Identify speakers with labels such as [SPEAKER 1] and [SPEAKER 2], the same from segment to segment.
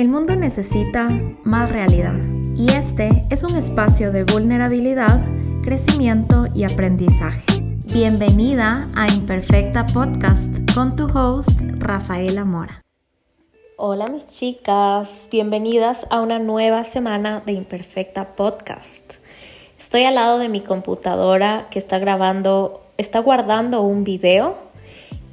[SPEAKER 1] El mundo necesita más realidad y este es un espacio de vulnerabilidad, crecimiento y aprendizaje. Bienvenida a Imperfecta Podcast con tu host Rafaela Mora.
[SPEAKER 2] Hola mis chicas, bienvenidas a una nueva semana de Imperfecta Podcast. Estoy al lado de mi computadora que está grabando, está guardando un video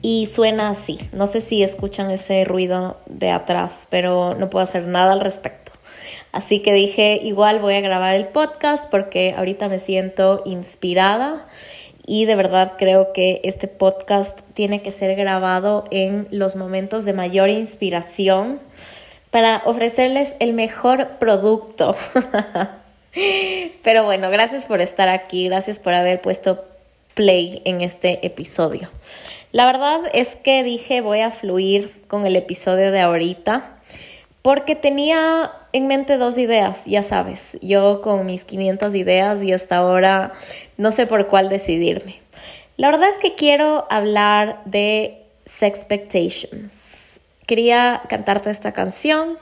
[SPEAKER 2] y suena así. No sé si escuchan ese ruido de atrás, pero no puedo hacer nada al respecto. Así que dije, igual voy a grabar el podcast porque ahorita me siento inspirada y de verdad creo que este podcast tiene que ser grabado en los momentos de mayor inspiración para ofrecerles el mejor producto. Pero bueno, gracias por estar aquí, gracias por haber puesto play en este episodio. La verdad es que dije voy a fluir con el episodio de ahorita porque tenía en mente dos ideas, ya sabes, yo con mis 500 ideas y hasta ahora no sé por cuál decidirme. La verdad es que quiero hablar de Sexpectations. Quería cantarte esta canción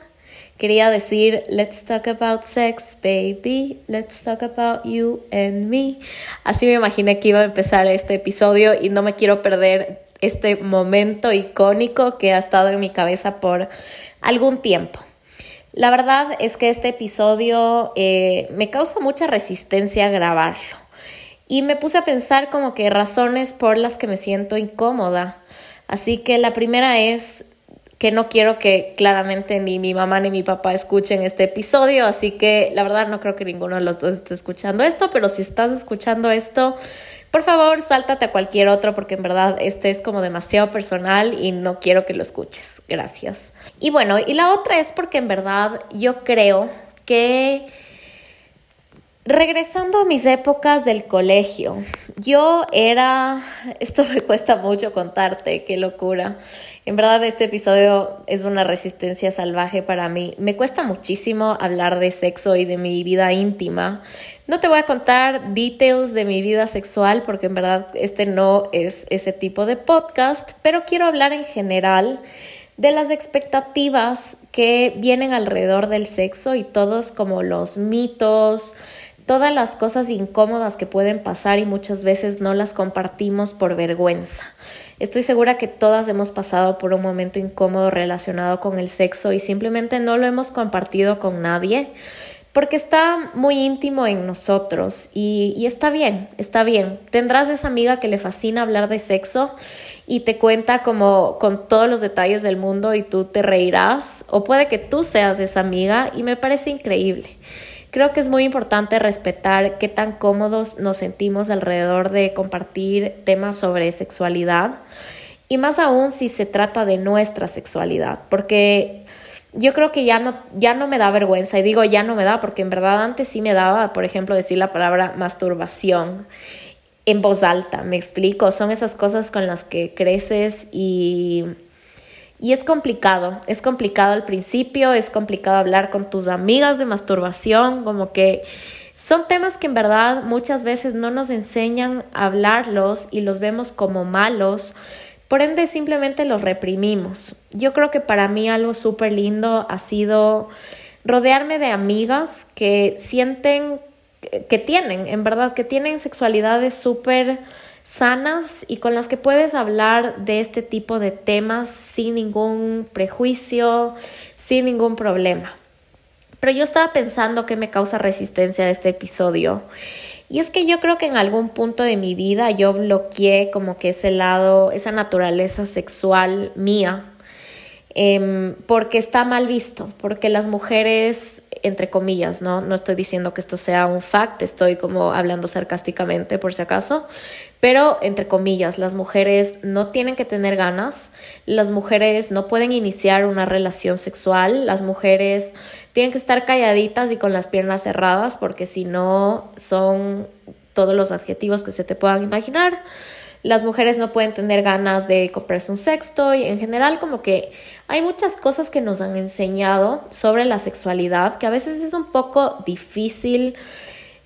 [SPEAKER 2] Quería decir, let's talk about sex, baby, let's talk about you and me. Así me imaginé que iba a empezar este episodio y no me quiero perder este momento icónico que ha estado en mi cabeza por algún tiempo. La verdad es que este episodio eh, me causa mucha resistencia grabarlo y me puse a pensar como que razones por las que me siento incómoda. Así que la primera es que no quiero que claramente ni mi mamá ni mi papá escuchen este episodio, así que la verdad no creo que ninguno de los dos esté escuchando esto, pero si estás escuchando esto, por favor, sáltate a cualquier otro porque en verdad este es como demasiado personal y no quiero que lo escuches. Gracias. Y bueno, y la otra es porque en verdad yo creo que Regresando a mis épocas del colegio, yo era, esto me cuesta mucho contarte, qué locura. En verdad este episodio es una resistencia salvaje para mí. Me cuesta muchísimo hablar de sexo y de mi vida íntima. No te voy a contar details de mi vida sexual porque en verdad este no es ese tipo de podcast, pero quiero hablar en general de las expectativas que vienen alrededor del sexo y todos como los mitos, todas las cosas incómodas que pueden pasar y muchas veces no las compartimos por vergüenza. Estoy segura que todas hemos pasado por un momento incómodo relacionado con el sexo y simplemente no lo hemos compartido con nadie porque está muy íntimo en nosotros y, y, está bien, está bien. Tendrás esa amiga que le fascina hablar de sexo y te cuenta como con todos los detalles del mundo y tú te reirás o puede que tú seas esa amiga y me parece increíble. Creo que es muy importante respetar qué tan cómodos nos sentimos alrededor de compartir temas sobre sexualidad y más aún si se trata de nuestra sexualidad, porque yo creo que ya no, ya no me da vergüenza y digo ya no me da porque en verdad antes sí me daba, por ejemplo, decir la palabra masturbación en voz alta, me explico, son esas cosas con las que creces y y es complicado, es complicado al principio, es complicado hablar con tus amigas de masturbación, como que son temas que en verdad muchas veces no nos enseñan a hablarlos y los vemos como malos, por ende simplemente los reprimimos. Yo creo que para mí algo súper lindo ha sido rodearme de amigas que sienten que tienen, en verdad, que tienen sexualidades súper sanas y con las que puedes hablar de este tipo de temas sin ningún prejuicio, sin ningún problema. Pero yo estaba pensando que me causa resistencia de este episodio. Y es que yo creo que en algún punto de mi vida yo bloqueé como que ese lado, esa naturaleza sexual mía, em, porque está mal visto, porque las mujeres entre comillas, ¿no? No estoy diciendo que esto sea un fact, estoy como hablando sarcásticamente por si acaso, pero entre comillas, las mujeres no tienen que tener ganas, las mujeres no pueden iniciar una relación sexual, las mujeres tienen que estar calladitas y con las piernas cerradas porque si no son todos los adjetivos que se te puedan imaginar las mujeres no pueden tener ganas de comprarse un sexto y en general como que hay muchas cosas que nos han enseñado sobre la sexualidad que a veces es un poco difícil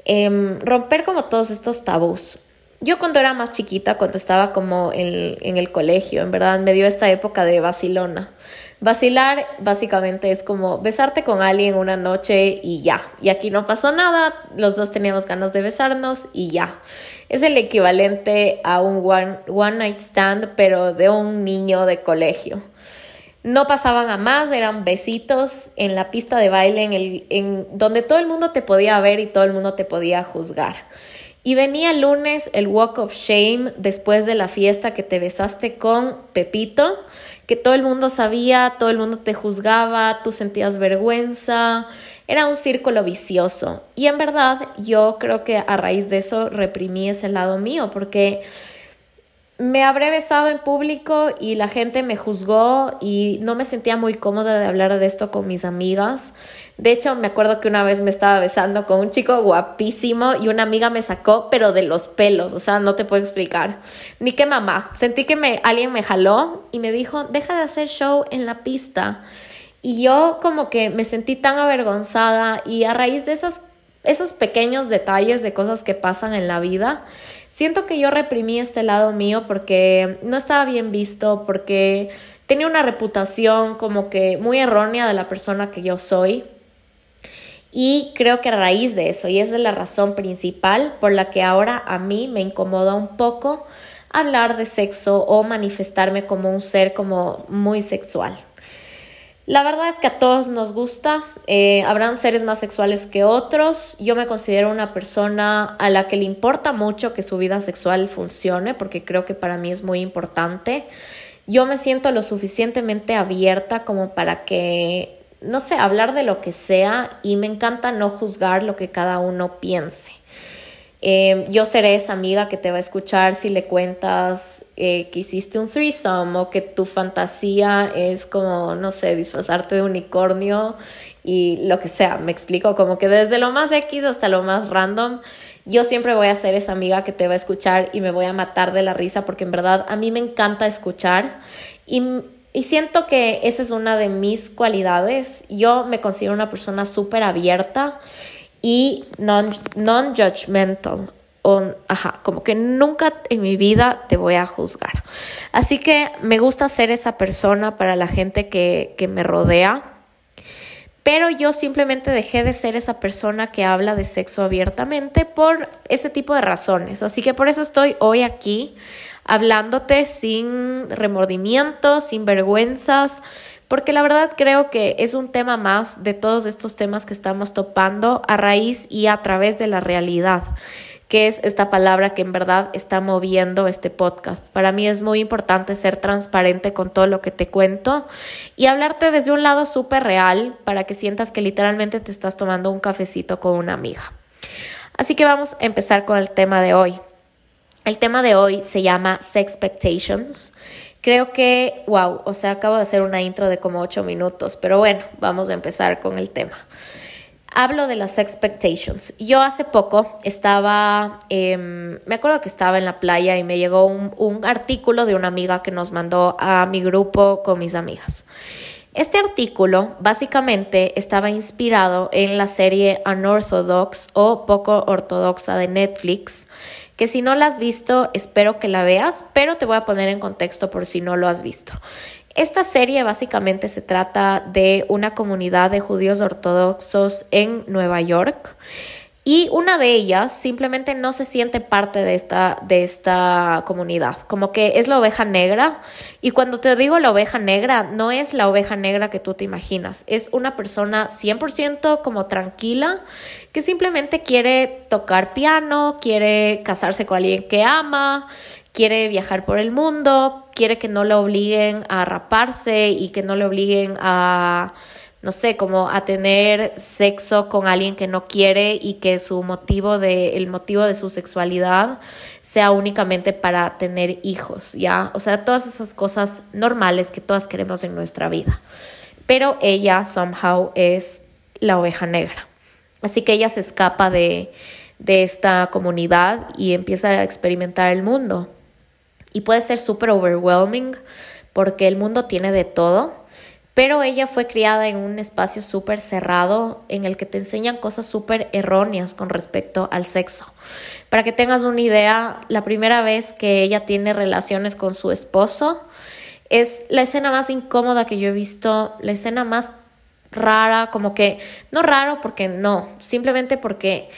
[SPEAKER 2] em, romper como todos estos tabús. Yo cuando era más chiquita, cuando estaba como en, en el colegio, en verdad me dio esta época de vacilona Vacilar básicamente es como besarte con alguien una noche y ya. Y aquí no pasó nada, los dos teníamos ganas de besarnos y ya. Es el equivalente a un one, one night stand, pero de un niño de colegio. No pasaban a más, eran besitos en la pista de baile, en, el, en donde todo el mundo te podía ver y todo el mundo te podía juzgar. Y venía lunes el Walk of Shame después de la fiesta que te besaste con Pepito, que todo el mundo sabía, todo el mundo te juzgaba, tú sentías vergüenza, era un círculo vicioso. Y en verdad yo creo que a raíz de eso reprimí ese lado mío, porque me habré besado en público y la gente me juzgó y no me sentía muy cómoda de hablar de esto con mis amigas. De hecho, me acuerdo que una vez me estaba besando con un chico guapísimo y una amiga me sacó, pero de los pelos, o sea, no te puedo explicar. Ni que mamá. Sentí que me, alguien me jaló y me dijo, deja de hacer show en la pista. Y yo como que me sentí tan avergonzada y a raíz de esas, esos pequeños detalles de cosas que pasan en la vida, Siento que yo reprimí este lado mío porque no estaba bien visto, porque tenía una reputación como que muy errónea de la persona que yo soy. Y creo que a raíz de eso, y es de la razón principal por la que ahora a mí me incomoda un poco hablar de sexo o manifestarme como un ser como muy sexual. La verdad es que a todos nos gusta, eh, habrán seres más sexuales que otros. Yo me considero una persona a la que le importa mucho que su vida sexual funcione, porque creo que para mí es muy importante. Yo me siento lo suficientemente abierta como para que, no sé, hablar de lo que sea y me encanta no juzgar lo que cada uno piense. Eh, yo seré esa amiga que te va a escuchar si le cuentas eh, que hiciste un threesome o que tu fantasía es como, no sé, disfrazarte de unicornio y lo que sea. Me explico, como que desde lo más X hasta lo más random. Yo siempre voy a ser esa amiga que te va a escuchar y me voy a matar de la risa porque en verdad a mí me encanta escuchar y, y siento que esa es una de mis cualidades. Yo me considero una persona súper abierta y non-judgmental. ajá, como que nunca en mi vida te voy a juzgar. Así que me gusta ser esa persona para la gente que, que me rodea. Pero yo simplemente dejé de ser esa persona que habla de sexo abiertamente por ese tipo de razones. Así que por eso estoy hoy aquí hablándote sin remordimientos, sin vergüenzas, porque la verdad creo que es un tema más de todos estos temas que estamos topando a raíz y a través de la realidad que es esta palabra que en verdad está moviendo este podcast. Para mí es muy importante ser transparente con todo lo que te cuento y hablarte desde un lado súper real para que sientas que literalmente te estás tomando un cafecito con una amiga. Así que vamos a empezar con el tema de hoy. El tema de hoy se llama Sexpectations Creo que, wow, o sea, acabo de hacer una intro de como ocho minutos, pero bueno, vamos a empezar con el tema. Hablo de las expectations. Yo hace poco estaba, em, me acuerdo que estaba en la playa y me llegó un artículo de una amiga que nos mandó a mi grupo con mis amigas. Este artículo básicamente estaba inspirado en la serie Unorthodox o poco ortodoxa de Netflix, que si no la has visto, espero que la veas, pero te voy a poner en contexto por si no lo has visto. Esta serie básicamente se trata de una comunidad de judíos ortodoxos en Nueva York y una de ellas simplemente no se siente parte de esta, de esta comunidad, como que es la oveja negra. Y cuando te digo la oveja negra, no es la oveja negra que tú te imaginas, es una persona 100% como tranquila que simplemente quiere tocar piano, quiere casarse con alguien que ama, quiere viajar por el mundo, quiere que no le obliguen a raparse y que no le obliguen a no sé, como a tener sexo con alguien que no quiere y que su motivo de, el motivo de su sexualidad sea únicamente para tener hijos, ¿ya? O sea, todas esas cosas normales que todas queremos en nuestra vida. Pero ella, somehow, es la oveja negra. Así que ella se escapa de, de esta comunidad y empieza a experimentar el mundo. Y puede ser súper overwhelming porque el mundo tiene de todo pero ella fue criada en un espacio súper cerrado en el que te enseñan cosas súper erróneas con respecto al sexo. Para que tengas una idea, la primera vez que ella tiene relaciones con su esposo, Es la escena más incómoda que yo he visto, la escena más rara, como que, no raro porque no, simplemente porque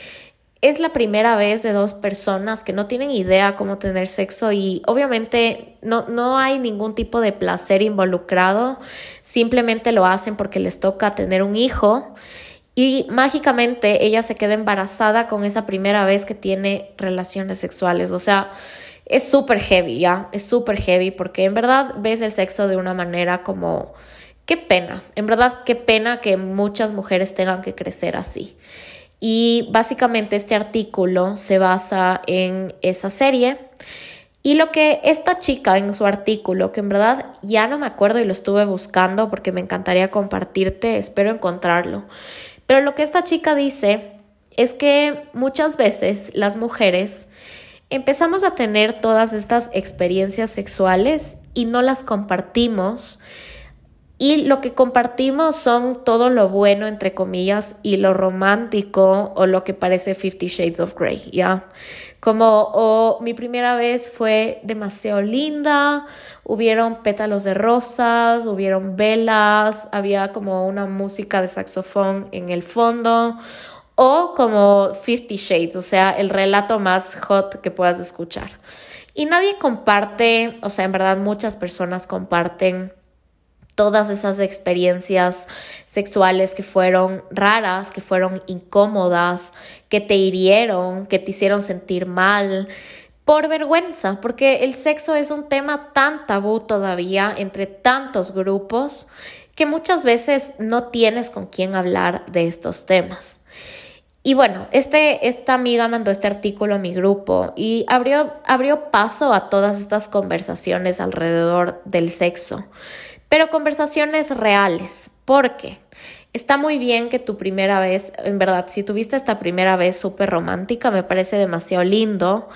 [SPEAKER 2] es la primera vez de dos personas que no tienen idea cómo tener sexo y obviamente no, no hay ningún tipo de placer involucrado, simplemente lo hacen porque les toca tener un hijo y mágicamente ella se queda embarazada con esa primera vez que tiene relaciones sexuales. O sea, es súper heavy, ¿ya? Es súper heavy porque en verdad ves el sexo de una manera como... Qué pena, en verdad qué pena que muchas mujeres tengan que crecer así. Y básicamente este artículo se basa en esa serie. Y lo que esta chica en su artículo, que en verdad ya no me acuerdo y lo estuve buscando porque me encantaría compartirte, espero encontrarlo. Pero lo que esta chica dice es que muchas veces las mujeres empezamos a tener todas estas experiencias sexuales y no las compartimos y lo que compartimos son todo lo bueno, entre comillas, y lo romántico o lo que parece Fifty Shades of Grey, ¿ya? Como, o mi primera vez fue demasiado linda, hubieron pétalos de rosas, hubieron velas, había como una música de saxofón en el fondo, o como Fifty Shades, o sea, el relato más hot que puedas escuchar. Y nadie comparte, o sea, en verdad muchas personas comparten todas esas experiencias sexuales que fueron raras, que fueron incómodas, que te hirieron, que te hicieron sentir mal, por vergüenza, porque el sexo es un tema tan tabú todavía entre tantos grupos que muchas veces no tienes con quién hablar de estos temas. Y bueno, este, esta amiga mandó este artículo a mi grupo y abrió, abrió paso a todas estas conversaciones alrededor del sexo pero conversaciones reales, porque está muy bien que tu primera vez, en verdad, si tuviste esta primera vez súper romántica, me parece demasiado lindo,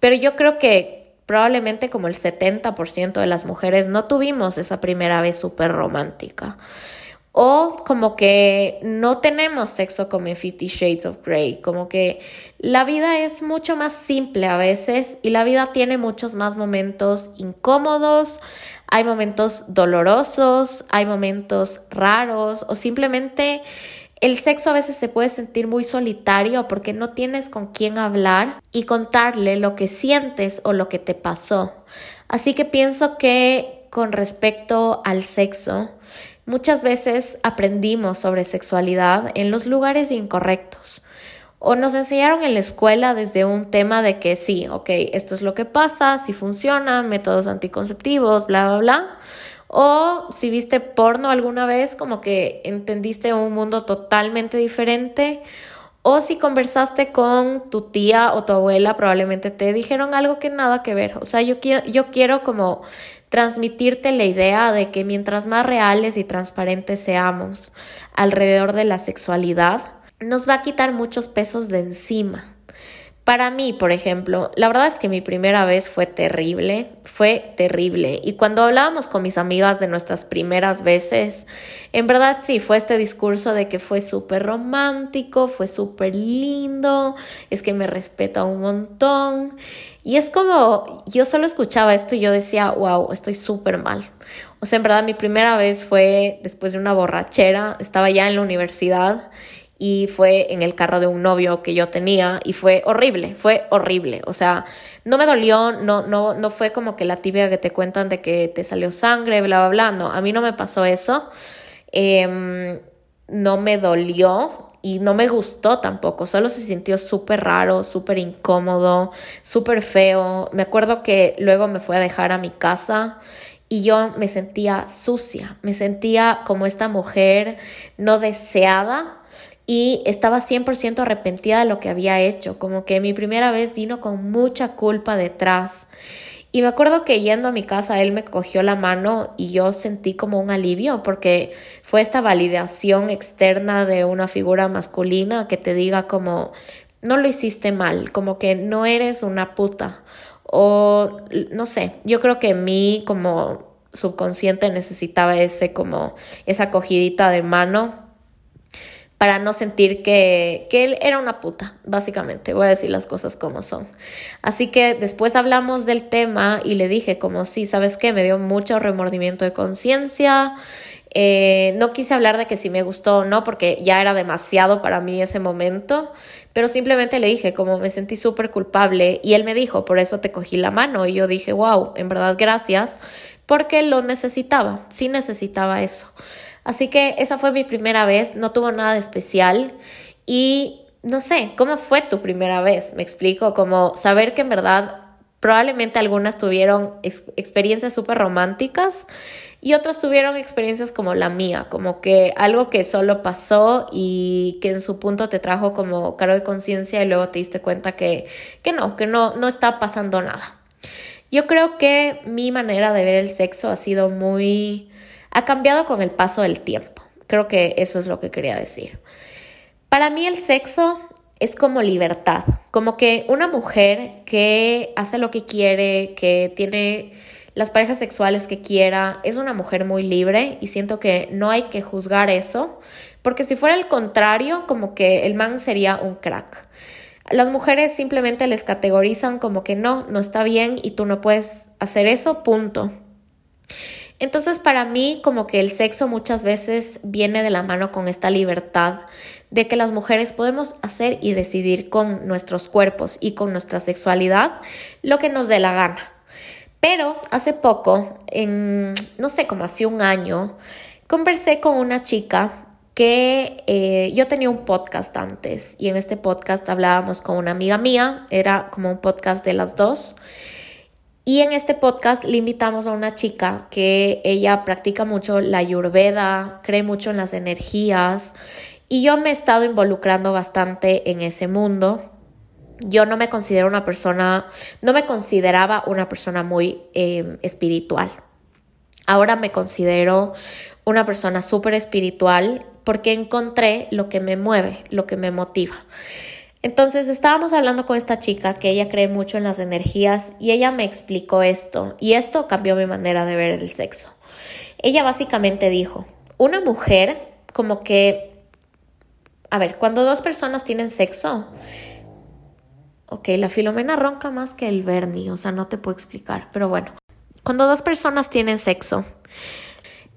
[SPEAKER 2] pero yo creo que probablemente como el 70% de las mujeres no tuvimos esa primera vez súper romántica. O como que no tenemos sexo como en Fifty Shades of Grey, como que la vida es mucho más simple a veces y la vida tiene muchos más momentos incómodos, hay momentos dolorosos, hay momentos raros o simplemente el sexo a veces se puede sentir muy solitario porque no tienes con quién hablar y contarle lo que sientes o lo que te pasó. Así que pienso que con respecto al sexo, muchas veces aprendimos sobre sexualidad en los lugares incorrectos. O nos enseñaron en la escuela desde un tema de que sí, ok, esto es lo que pasa, si funciona, métodos anticonceptivos, bla, bla, bla. O si viste porno alguna vez, como que entendiste un mundo totalmente diferente. O si conversaste con tu tía o tu abuela, probablemente te dijeron algo que nada que ver. O sea, yo quiero, yo quiero como transmitirte la idea de que mientras más reales y transparentes seamos alrededor de la sexualidad, nos va a quitar muchos pesos de encima. Para mí, por ejemplo, la verdad es que mi primera vez fue terrible, fue terrible. Y cuando hablábamos con mis amigas de nuestras primeras veces, en verdad sí, fue este discurso de que fue súper romántico, fue súper lindo, es que me respeta un montón. Y es como, yo solo escuchaba esto y yo decía, wow, estoy súper mal. O sea, en verdad mi primera vez fue después de una borrachera, estaba ya en la universidad y fue en el carro de un novio que yo tenía y fue horrible, fue horrible. O sea, no me dolió, no, no, no fue como que la tibia que te cuentan de que te salió sangre, bla, bla, bla. No, a mí no me pasó eso. Em, no me dolió y no me gustó tampoco, solo se sintió súper raro, súper incómodo, súper feo. Me acuerdo que luego me fue a dejar a mi casa y yo me sentía sucia, me sentía como esta mujer no deseada y estaba 100% arrepentida de lo que había hecho, como que mi primera vez vino con mucha culpa detrás. Y me acuerdo que yendo a mi casa, él me cogió la mano y yo sentí como un alivio porque fue esta validación externa de una figura masculina que te diga como, no lo hiciste mal, como que no eres una puta. O no sé, yo creo que mí como subconsciente necesitaba ese como esa cogidita de mano para no sentir que, que, él era una puta, básicamente, voy a decir las cosas como son. Así que después hablamos del tema y le dije como sí, ¿sabes qué? Me dio mucho remordimiento de conciencia. Eh, no quise hablar de que si me gustó o no, porque ya era demasiado para mí ese momento, pero simplemente le dije como me sentí súper culpable y él me dijo, por eso te cogí la mano y yo dije, wow, en verdad gracias, porque lo necesitaba, sí necesitaba eso. Así que esa fue mi primera vez, no tuvo nada de especial y no sé, ¿cómo fue tu primera vez? Me explico, como saber que en verdad probablemente algunas tuvieron experiencias súper románticas y otras tuvieron experiencias como la mía, como que algo que solo pasó y que en su punto te trajo como cargo de conciencia y luego te diste cuenta que, que no, que no, no está pasando nada. Yo creo que mi manera de ver el sexo ha sido muy ha cambiado con el paso del tiempo. Creo que eso es lo que quería decir. Para mí el sexo es como libertad, como que una mujer que hace lo que quiere, que tiene las parejas sexuales que quiera, es una mujer muy libre y siento que no hay que juzgar eso, porque si fuera el contrario, como que el man sería un crack. Las mujeres simplemente les categorizan como que no, no está bien y tú no puedes hacer eso, punto. Entonces para mí como que el sexo muchas veces viene de la mano con esta libertad de que las mujeres podemos hacer y decidir con nuestros cuerpos y con nuestra sexualidad lo que nos dé la gana. Pero hace poco, en no sé, como hace un año, conversé con una chica que eh, yo tenía un podcast antes y en este podcast hablábamos con una amiga mía, era como un podcast de las dos. Y en este podcast le invitamos a una chica que ella practica mucho la ayurveda, cree mucho en las energías y yo me he estado involucrando bastante en ese mundo. Yo no me considero una persona, no me consideraba una persona muy em, espiritual. Ahora me considero una persona súper espiritual porque encontré lo que me mueve, lo que me motiva. Entonces estábamos hablando con esta chica que ella cree mucho en las energías y ella me explicó esto y esto cambió mi manera de ver el sexo. Ella básicamente dijo, una mujer como que, a ver, cuando dos personas tienen sexo, ok, la filomena ronca más que el Bernie, o sea, no te puedo explicar, pero bueno, cuando dos personas tienen sexo,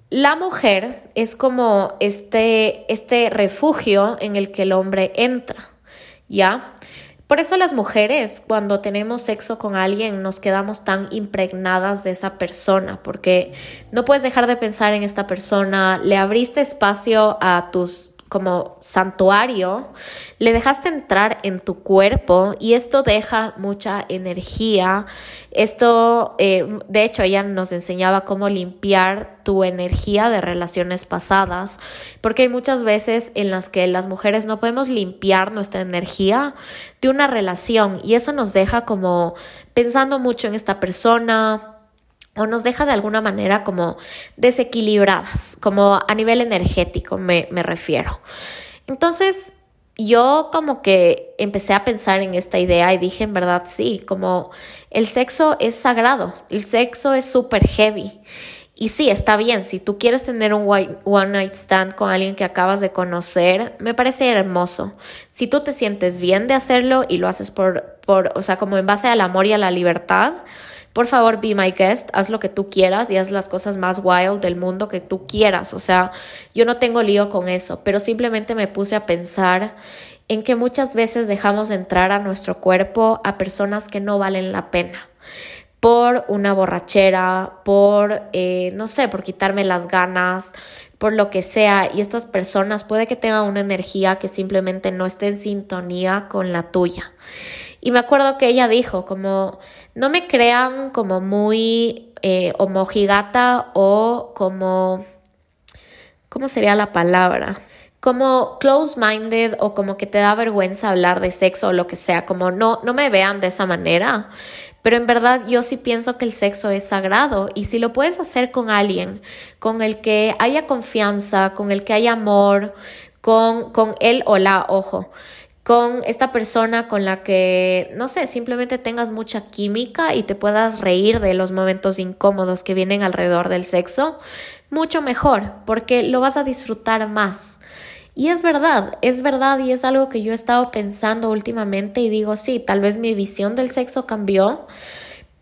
[SPEAKER 2] la mujer es como este, este refugio en el que el hombre entra. ¿Ya? Por eso las mujeres, cuando tenemos sexo con alguien, nos quedamos tan impregnadas de esa persona, porque no puedes dejar de pensar en esta persona, le abriste espacio a tus como santuario, le dejaste entrar en tu cuerpo y esto deja mucha energía. Esto, eh, de hecho, ella nos enseñaba cómo limpiar tu energía de relaciones pasadas, porque hay muchas veces en las que las mujeres no podemos limpiar nuestra energía de una relación y eso nos deja como pensando mucho en esta persona, o nos deja de alguna manera como desequilibradas, como a nivel energético me, me refiero. Entonces, yo como que empecé a pensar en esta idea y dije, en verdad, sí, como el sexo es sagrado, el sexo es súper heavy. Y sí, está bien, si tú quieres tener un one night stand con alguien que acabas de conocer, me parece hermoso. Si tú te sientes bien de hacerlo y lo haces por, por, o sea, como en base al amor y a la libertad, por favor, be my guest, haz lo que tú quieras y haz las cosas más wild del mundo que tú quieras. O sea, yo no tengo lío con eso, pero simplemente me puse a pensar en que muchas veces dejamos entrar a nuestro cuerpo a personas que no valen la pena por una borrachera, por, eh, no sé, por quitarme las ganas, por lo que sea. Y estas personas puede que tengan una energía que simplemente no esté en sintonía con la tuya. Y me acuerdo que ella dijo como, no me crean como muy eh, homogigata o como, ¿cómo sería la palabra? Como close-minded o como que te da vergüenza hablar de sexo o lo que sea, como no, no me vean de esa manera. Pero en verdad yo sí pienso que el sexo es sagrado y si lo puedes hacer con alguien con el que haya confianza, con el que haya amor, con, con él o la, ojo, con esta persona con la que, no sé, simplemente tengas mucha química y te puedas reír de los momentos incómodos que vienen alrededor del sexo, mucho mejor, porque lo vas a disfrutar más. Y es verdad, es verdad y es algo que yo he estado pensando últimamente y digo, sí, tal vez mi visión del sexo cambió,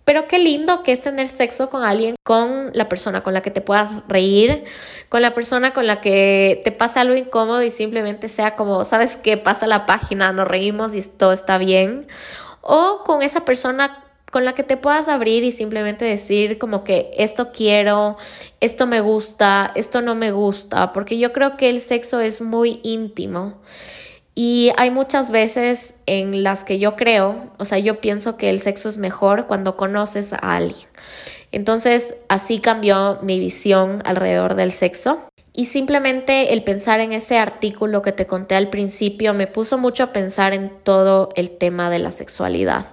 [SPEAKER 2] pero qué lindo que es tener sexo con alguien, con la persona con la que te puedas reír, con la persona con la que te pasa algo incómodo y simplemente sea como, ¿sabes qué? Pasa la página, nos reímos y todo está bien. O con esa persona con la que te puedas abrir y simplemente decir como que esto quiero, esto me gusta, esto no me gusta, porque yo creo que el sexo es muy íntimo. Y hay muchas veces en las que yo creo, o sea, yo pienso que el sexo es mejor cuando conoces a alguien. Entonces, así cambió mi visión alrededor del sexo. Y simplemente el pensar en ese artículo que te conté al principio me puso mucho a pensar en todo el tema de la sexualidad,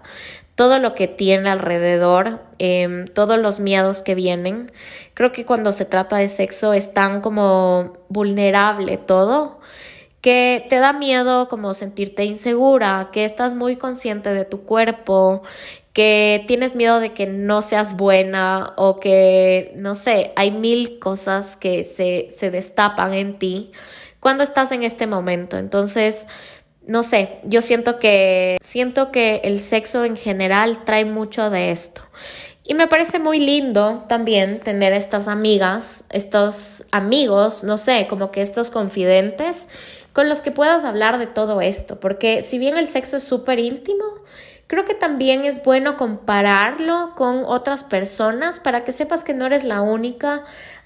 [SPEAKER 2] todo lo que tiene alrededor, em, todos los miedos que vienen. Creo que cuando se trata de sexo es tan como vulnerable todo que te da miedo como sentirte insegura, que estás muy consciente de tu cuerpo, que tienes miedo de que no seas buena o que, no sé, hay mil cosas que se, se destapan en ti cuando estás en este momento. Entonces, no sé, yo siento que siento que el sexo en general trae mucho de esto. Y me parece muy lindo también tener estas amigas, estos amigos, no sé, como que estos confidentes con los que puedas hablar de todo esto, porque si bien el sexo es súper íntimo, creo que también es bueno compararlo con otras personas para que sepas que no eres la única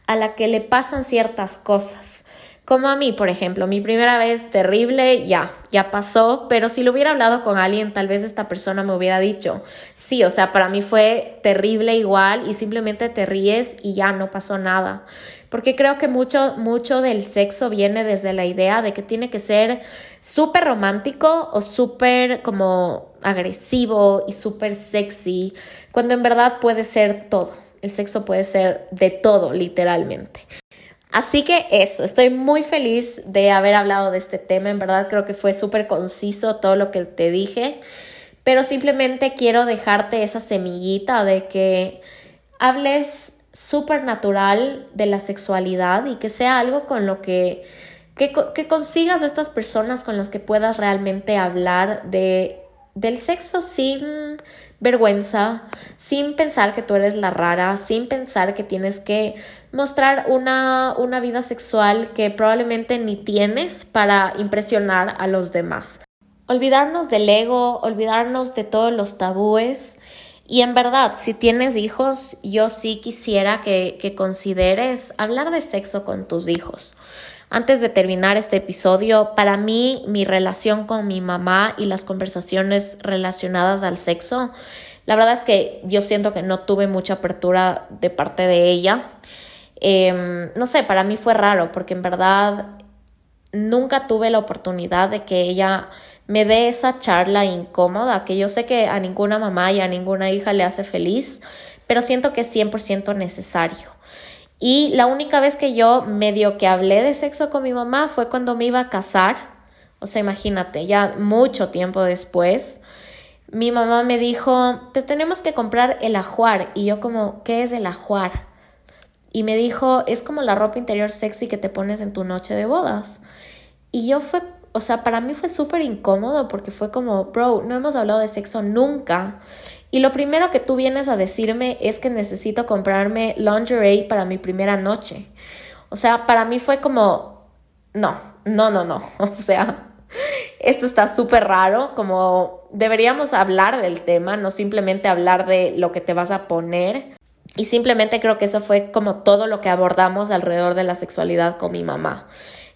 [SPEAKER 2] a la que le pasan ciertas cosas. Como a mí, por ejemplo, mi primera vez terrible, ya, ya pasó, pero si lo hubiera hablado con alguien, tal vez esta persona me hubiera dicho, sí, o sea, para mí fue terrible igual y simplemente te ríes y ya no pasó nada. Porque creo que mucho, mucho del sexo viene desde la idea de que tiene que ser súper romántico o súper como agresivo y súper sexy, cuando en verdad puede ser todo. El sexo puede ser de todo, literalmente. Así que eso, estoy muy feliz de haber hablado de este tema, en verdad creo que fue súper conciso todo lo que te dije, pero simplemente quiero dejarte esa semillita de que hables súper natural de la sexualidad y que sea algo con lo que, que, que consigas estas personas con las que puedas realmente hablar de, del sexo sin vergüenza, sin pensar que tú eres la rara, sin pensar que tienes que mostrar una, una vida sexual que probablemente ni tienes para impresionar a los demás. Olvidarnos del ego, olvidarnos de todos los tabúes. Y en verdad, si tienes hijos, yo sí quisiera que, que consideres hablar de sexo con tus hijos. Antes de terminar este episodio, para mí mi relación con mi mamá y las conversaciones relacionadas al sexo, la verdad es que yo siento que no tuve mucha apertura de parte de ella. Em, no sé, para mí fue raro porque en verdad nunca tuve la oportunidad de que ella me dé esa charla incómoda, que yo sé que a ninguna mamá y a ninguna hija le hace feliz, pero siento que es 100% necesario. Y la única vez que yo medio que hablé de sexo con mi mamá fue cuando me iba a casar. O sea, imagínate, ya mucho tiempo después, mi mamá me dijo, te tenemos que comprar el ajuar. Y yo como, ¿qué es el ajuar? Y me dijo, es como la ropa interior sexy que te pones en tu noche de bodas. Y yo fue, o sea, para mí fue súper incómodo porque fue como, bro, no hemos hablado de sexo nunca. Y lo primero que tú vienes a decirme es que necesito comprarme lingerie para mi primera noche. O sea, para mí fue como, no, no, no, no. O sea, esto está súper raro, como deberíamos hablar del tema, no simplemente hablar de lo que te vas a poner. Y simplemente creo que eso fue como todo lo que abordamos alrededor de la sexualidad con mi mamá.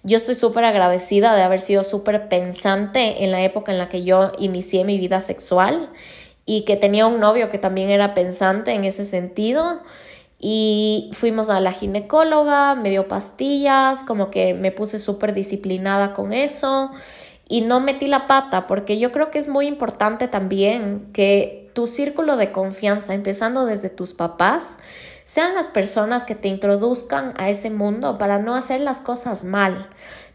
[SPEAKER 2] Yo estoy súper agradecida de haber sido súper pensante en la época en la que yo inicié mi vida sexual y que tenía un novio que también era pensante en ese sentido. Y fuimos a la ginecóloga, me dio pastillas, como que me puse súper disciplinada con eso y no metí la pata porque yo creo que es muy importante también que tu círculo de confianza, empezando desde tus papás, sean las personas que te introduzcan a ese mundo para no hacer las cosas mal,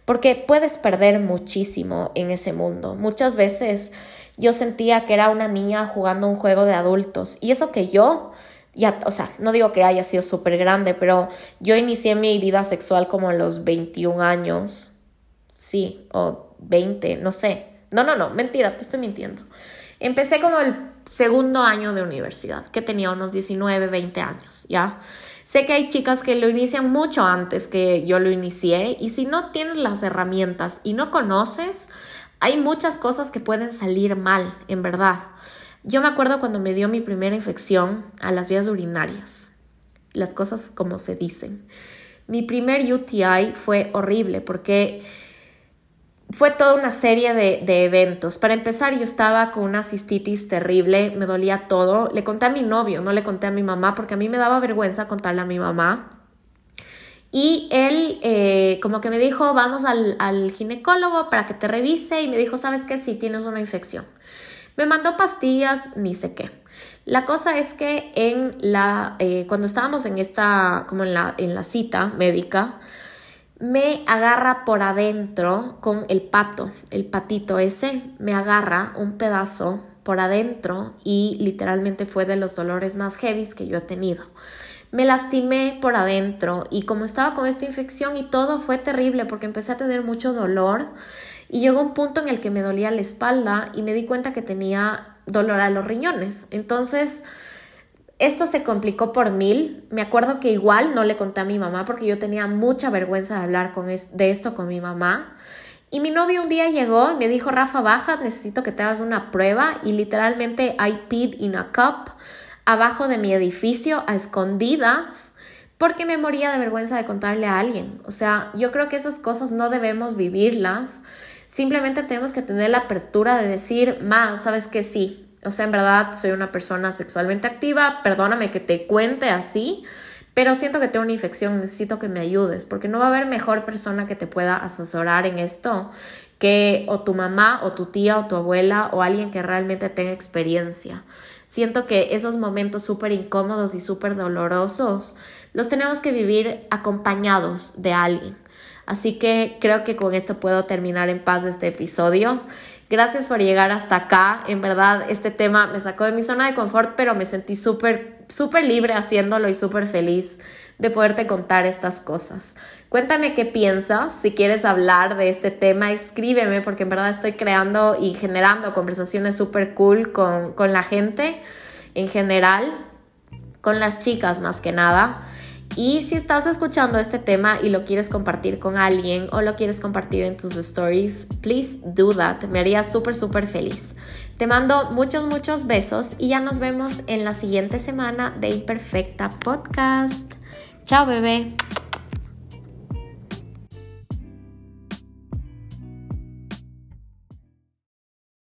[SPEAKER 2] porque puedes perder muchísimo en ese mundo. Muchas veces yo sentía que era una niña jugando un juego de adultos. Y eso que yo, ya, o sea, no digo que haya sido súper grande, pero yo inicié mi vida sexual como a los 21 años. sí, o 20, no sé. No, no, no, mentira, te estoy mintiendo. Empecé como el segundo año de universidad, que tenía unos 19, 20 años, ¿ya? Sé que hay chicas que lo inician mucho antes que yo lo inicié y si no tienes las herramientas y no conoces, hay muchas cosas que pueden salir mal, en verdad. Yo me acuerdo cuando me dio mi primera infección a las vías urinarias, las cosas como se dicen. Mi primer UTI fue horrible porque fue toda una serie de, eventos. Para empezar, yo estaba con una cistitis terrible, me dolía todo. Le conté a mi novio, no le conté a mi mamá, porque a mí me daba vergüenza contarle a mi mamá. Y él eh, como que me dijo, vamos al, ginecólogo para que te revise y me dijo, ¿sabes qué? Si tienes una infección. Me mandó pastillas, ni sé qué. La cosa es que en la, eh, cuando estábamos en esta, como en la, en la cita médica, me agarra por adentro con el pato, el patito ese, me agarra un pedazo por adentro y literalmente fue de los dolores más heavy que yo he tenido. Me lastimé por adentro y como estaba con esta infección y todo fue terrible porque empecé a tener mucho dolor y llegó un punto en el que me dolía la espalda y me di cuenta que tenía dolor a los riñones. Entonces, esto se complicó por mil. Me acuerdo que igual no le conté a mi mamá porque yo tenía mucha vergüenza de hablar con de esto con mi mamá. Y mi novio un día llegó y me dijo, Rafa, baja, necesito que te hagas una prueba. Y literalmente I peed in a cup abajo de mi edificio a escondidas porque me moría de vergüenza de contarle a alguien. O sea, yo creo que esas cosas no debemos vivirlas. Simplemente tenemos que tener la apertura de decir, ma, sabes que sí, o sea, en verdad soy una persona sexualmente activa, perdóname que te cuente así, pero siento que tengo una infección, necesito que me ayudes, porque no va a haber mejor persona que te pueda asesorar en esto que o tu mamá o tu tía o tu abuela o alguien que realmente tenga experiencia. Siento que esos momentos súper incómodos y súper dolorosos los tenemos que vivir acompañados de alguien. Así que creo que con esto puedo terminar en paz este episodio. Gracias por llegar hasta acá. En verdad, este tema me sacó de mi zona de confort, pero me sentí súper, súper libre haciéndolo y súper feliz de poderte contar estas cosas. Cuéntame qué piensas. Si quieres hablar de este tema, escríbeme porque en verdad estoy creando y generando conversaciones súper cool con, con la gente en general, con las chicas más que nada. Y si estás escuchando este tema y lo quieres compartir con alguien o lo quieres compartir en tus stories, please do that. Me haría súper, súper feliz. Te mando muchos, muchos besos y ya nos vemos en la siguiente semana de Imperfecta Podcast. Chao, bebé.